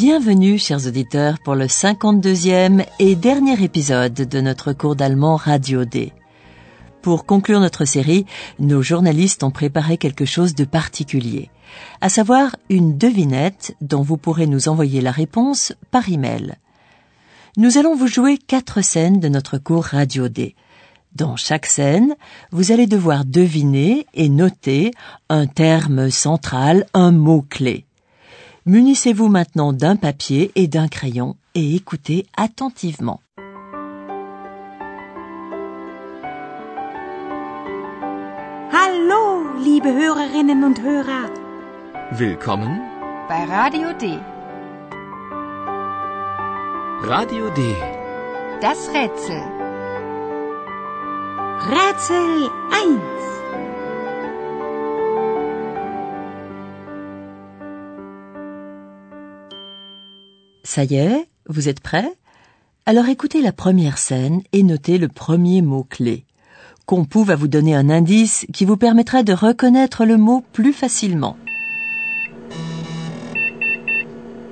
Bienvenue, chers auditeurs, pour le 52e et dernier épisode de notre cours d'allemand Radio D. Pour conclure notre série, nos journalistes ont préparé quelque chose de particulier, à savoir une devinette dont vous pourrez nous envoyer la réponse par email. Nous allons vous jouer quatre scènes de notre cours Radio D. Dans chaque scène, vous allez devoir deviner et noter un terme central, un mot-clé. Munissez-vous maintenant d'un papier et d'un crayon et écoutez attentivement. Hallo, liebe Hörerinnen und Hörer. Willkommen bei Radio D. Radio D. Das Rätsel. Rätsel 1. Ça y est, vous êtes prêts? Alors écoutez la première scène et notez le premier mot-clé. Compou va vous donner un indice qui vous permettra de reconnaître le mot plus facilement.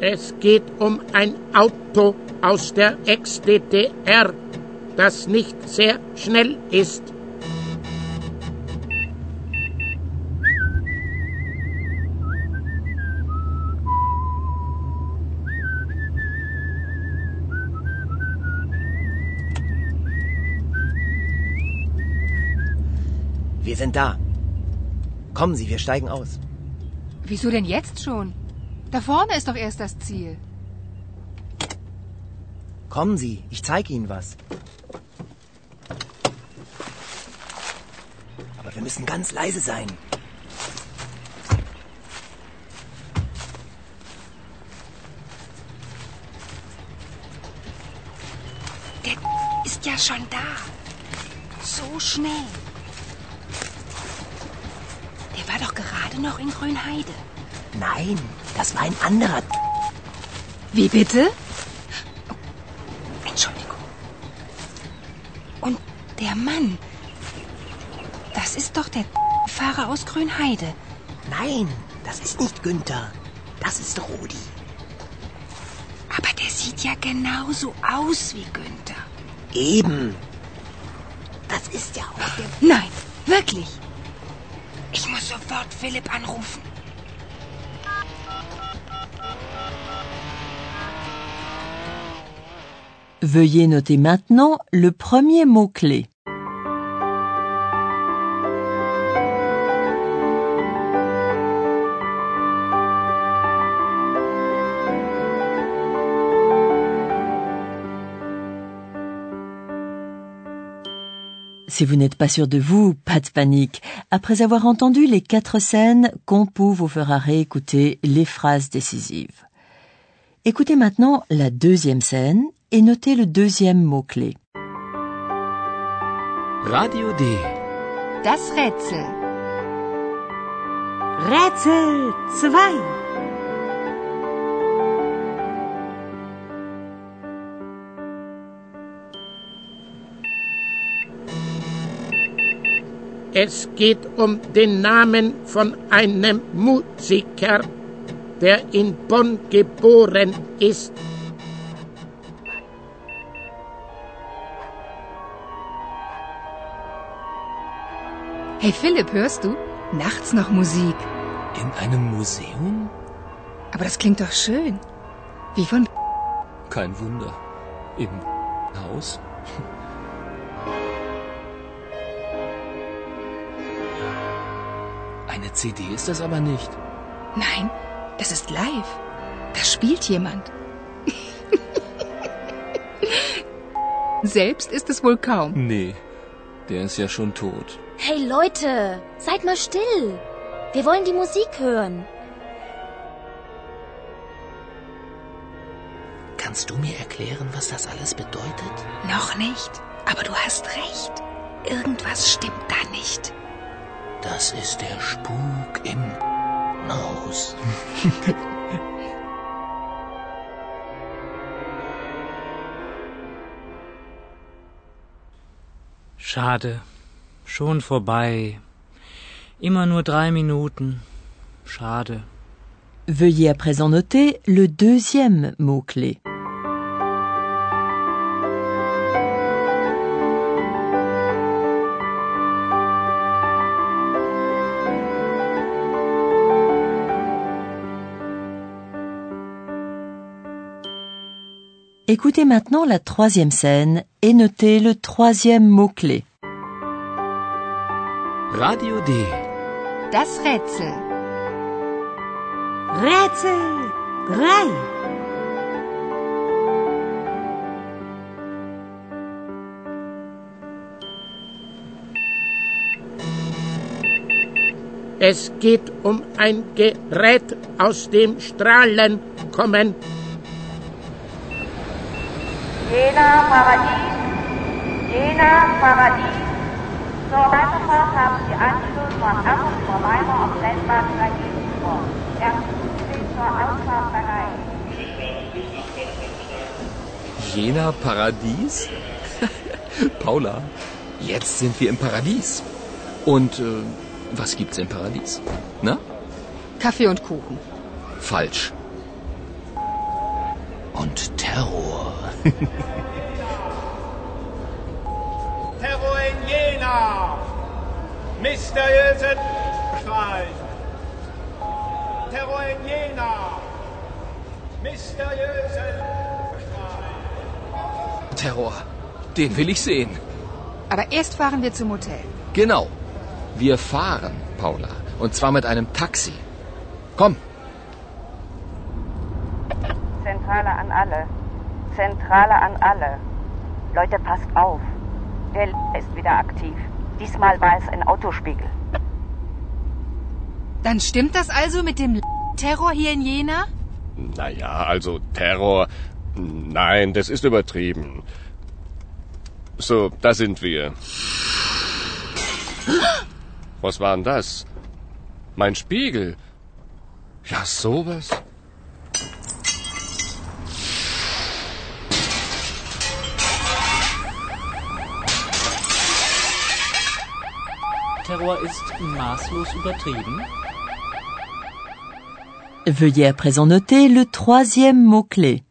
Es geht um ein Auto aus der Ex-DDR, das nicht sehr schnell ist. Sind da. Kommen Sie, wir steigen aus. Wieso denn jetzt schon? Da vorne ist doch erst das Ziel. Kommen Sie, ich zeige Ihnen was. Aber wir müssen ganz leise sein. Der ist ja schon da. So schnell. Der war noch in Grünheide. Nein, das war ein anderer. Wie bitte? Entschuldigung. Und der Mann, das ist doch der Fahrer aus Grünheide. Nein, das ist nicht Günther. Das ist Rudi. Aber der sieht ja genauso aus wie Günther. Eben. Das ist ja auch der. Nein, wirklich. Sofort Philipp anrufen. Veuillez noter maintenant le premier mot-clé. Si vous n'êtes pas sûr de vous, pas de panique. Après avoir entendu les quatre scènes, Compou vous fera réécouter les phrases décisives. Écoutez maintenant la deuxième scène et notez le deuxième mot-clé. Radio D. Das Rätsel. Rätsel 2. Es geht um den Namen von einem Musiker, der in Bonn geboren ist. Hey Philipp, hörst du? Nachts noch Musik. In einem Museum? Aber das klingt doch schön. Wie von... Kein Wunder. Im Haus? Eine CD ist das aber nicht. Nein, das ist live. Da spielt jemand. Selbst ist es wohl kaum. Nee, der ist ja schon tot. Hey Leute, seid mal still. Wir wollen die Musik hören. Kannst du mir erklären, was das alles bedeutet? Noch nicht, aber du hast recht. Irgendwas stimmt da nicht. Das ist der Spuk im Haus. Schade. Schon vorbei. Immer nur drei Minuten. Schade. Veuillez à présent noter le deuxième mot-clé. Écoutez maintenant la troisième scène et notez le troisième mot-clé. Radio D. Das Rätsel. Rätsel 3. Es geht um ein Gerät, aus dem Strahlen kommen. Jena Paradies, Jena Paradies. Zur Weiterfahrt haben Sie Anschluss von Hamburg vor Weimar auf Landbahn Regensburg. Der Zug steht zur Ausfahrt bereit. Jena Paradies? Paula, jetzt sind wir im Paradies. Und äh, was gibt's im Paradies? Na? Kaffee und Kuchen. Falsch. Und Terror. Terror in Jena! Mysteriösen Schwein! Terror in Jena! Mysteriösen Schwein! Terror. Den will ich sehen. Aber erst fahren wir zum Hotel. Genau. Wir fahren, Paula. Und zwar mit einem Taxi. Komm. Zentrale an alle. Zentrale an alle. Leute, passt auf. Der ist wieder aktiv. Diesmal war es ein Autospiegel. Dann stimmt das also mit dem Terror hier in Jena? Naja, also Terror. Nein, das ist übertrieben. So, da sind wir. Was war denn das? Mein Spiegel. Ja, sowas. Maßlos übertrieben. Veuillez à présent noter le troisième mot-clé.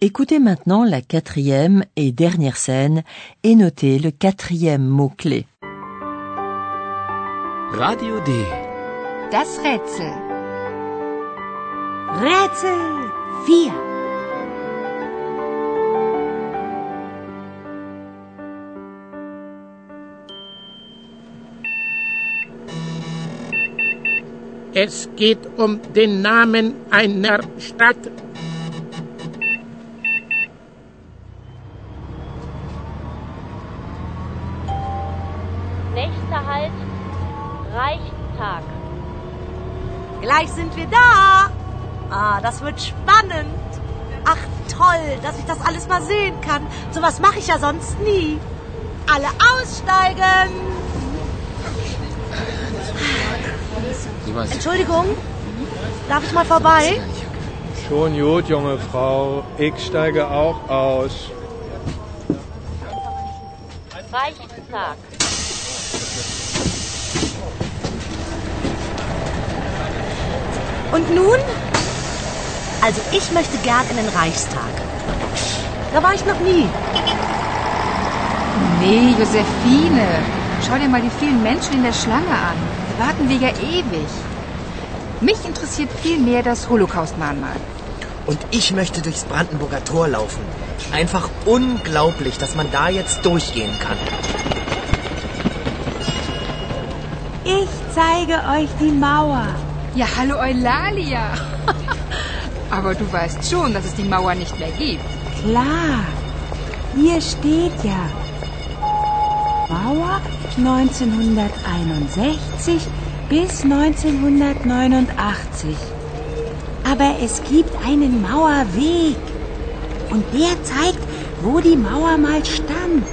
Écoutez maintenant la quatrième et dernière scène et notez le quatrième mot-clé. Radio D. Das Rätsel. Rätsel 4. Es geht um den Namen einer Stadt. Reichstag. Gleich sind wir da. Ah, das wird spannend. Ach, toll, dass ich das alles mal sehen kann. Sowas mache ich ja sonst nie. Alle aussteigen. Entschuldigung, darf ich mal vorbei? Schon gut, junge Frau. Ich steige auch aus. Reichstag. Und nun? Also ich möchte gern in den Reichstag. Da war ich noch nie. Nee, Josephine. Schau dir mal die vielen Menschen in der Schlange an. Da warten wir ja ewig. Mich interessiert viel mehr das Holocaust-Mahnmal. Und ich möchte durchs Brandenburger Tor laufen. Einfach unglaublich, dass man da jetzt durchgehen kann. Ich zeige euch die Mauer. Ja, hallo Eulalia. Aber du weißt schon, dass es die Mauer nicht mehr gibt. Klar. Hier steht ja. Mauer 1961 bis 1989. Aber es gibt einen Mauerweg. Und der zeigt, wo die Mauer mal stand.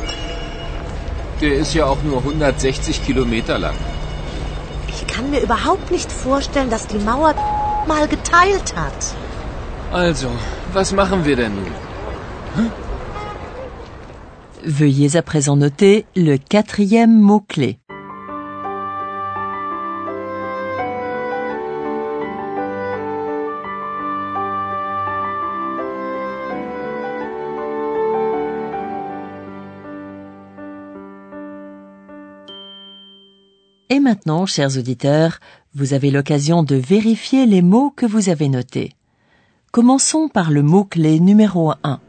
Der ist ja auch nur 160 Kilometer lang. Ich kann mir überhaupt nicht vorstellen, dass die Mauer mal geteilt hat. Also, was machen wir denn nun? Hm? Veuillez à présent noter le quatrième mot-clé. Et maintenant, chers auditeurs, vous avez l'occasion de vérifier les mots que vous avez notés. Commençons par le mot-clé numéro 1.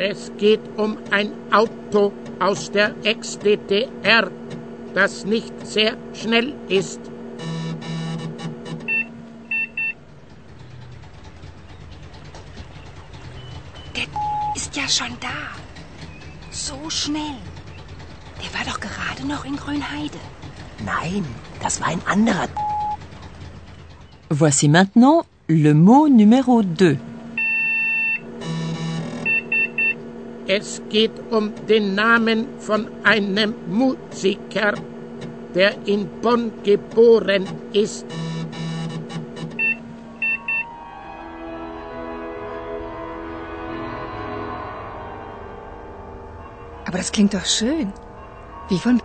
Es geht um ein Auto aus der Ex-DDR, das nicht sehr schnell ist. Der ist ja schon da. So schnell. Der war doch gerade noch in Grünheide. Nein, das war ein anderer. Voici maintenant le mot numéro 2. Es geht um den Namen von einem Musiker, der in Bonn geboren ist. Aber das klingt doch schön. Wie von...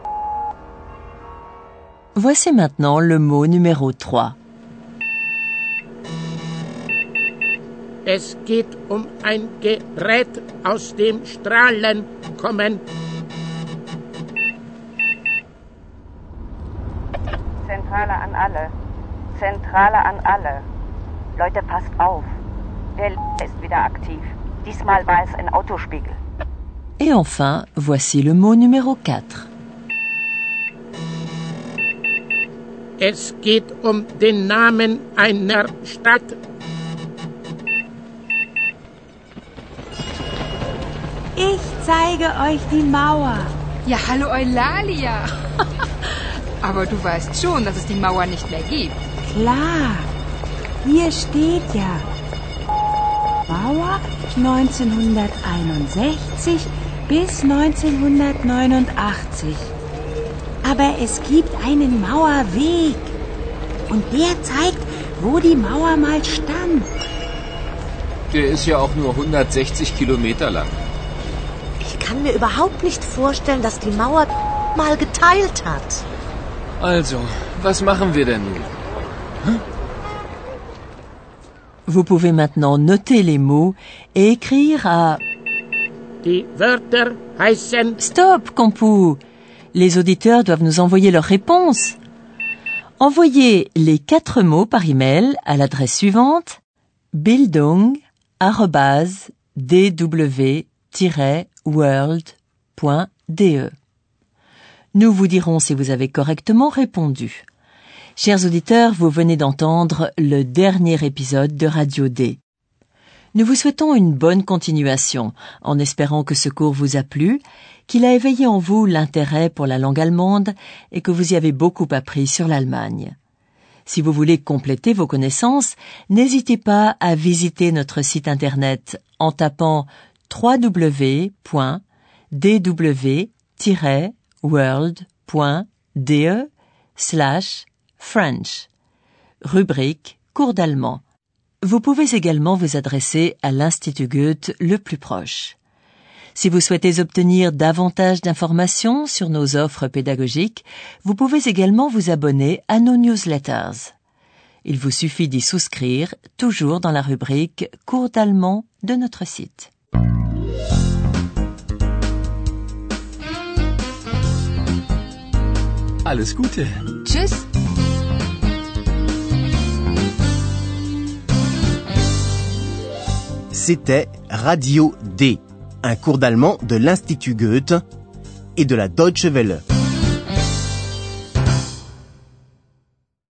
Voici maintenant le mot numéro 3. Es geht um ein Gerät, aus dem Strahlen kommen. Zentrale an alle. Zentrale an alle. Leute, passt auf. Der ist wieder aktiv. Diesmal war es ein Autospiegel. Et enfin, voici le mot numéro 4. Es geht um den Namen einer Stadt. Ich zeige euch die Mauer. Ja, hallo Eulalia. Aber du weißt schon, dass es die Mauer nicht mehr gibt. Klar. Hier steht ja. Mauer 1961 bis 1989. Aber es gibt einen Mauerweg. Und der zeigt, wo die Mauer mal stand. Der ist ja auch nur 160 Kilometer lang. Ich kann mir überhaupt nicht vorstellen, dass die Mauer mal geteilt hat. Also, was machen wir denn nun? Hm? Vous pouvez maintenant noter les mots et écrire à... Stop, Campou Les auditeurs doivent nous envoyer leurs réponses. Envoyez les quatre mots par email à l'adresse suivante bildung@dw-world.de. Nous vous dirons si vous avez correctement répondu. Chers auditeurs, vous venez d'entendre le dernier épisode de Radio D. Nous vous souhaitons une bonne continuation, en espérant que ce cours vous a plu, qu'il a éveillé en vous l'intérêt pour la langue allemande et que vous y avez beaucoup appris sur l'Allemagne. Si vous voulez compléter vos connaissances, n'hésitez pas à visiter notre site internet en tapant www.dw-world.de slash French. Rubrique cours d'allemand. Vous pouvez également vous adresser à l'Institut Goethe le plus proche. Si vous souhaitez obtenir davantage d'informations sur nos offres pédagogiques, vous pouvez également vous abonner à nos newsletters. Il vous suffit d'y souscrire, toujours dans la rubrique cours d'allemand de notre site. Alles Gute. Tschüss. C'était Radio D, un cours d'allemand de l'Institut Goethe et de la Deutsche Welle.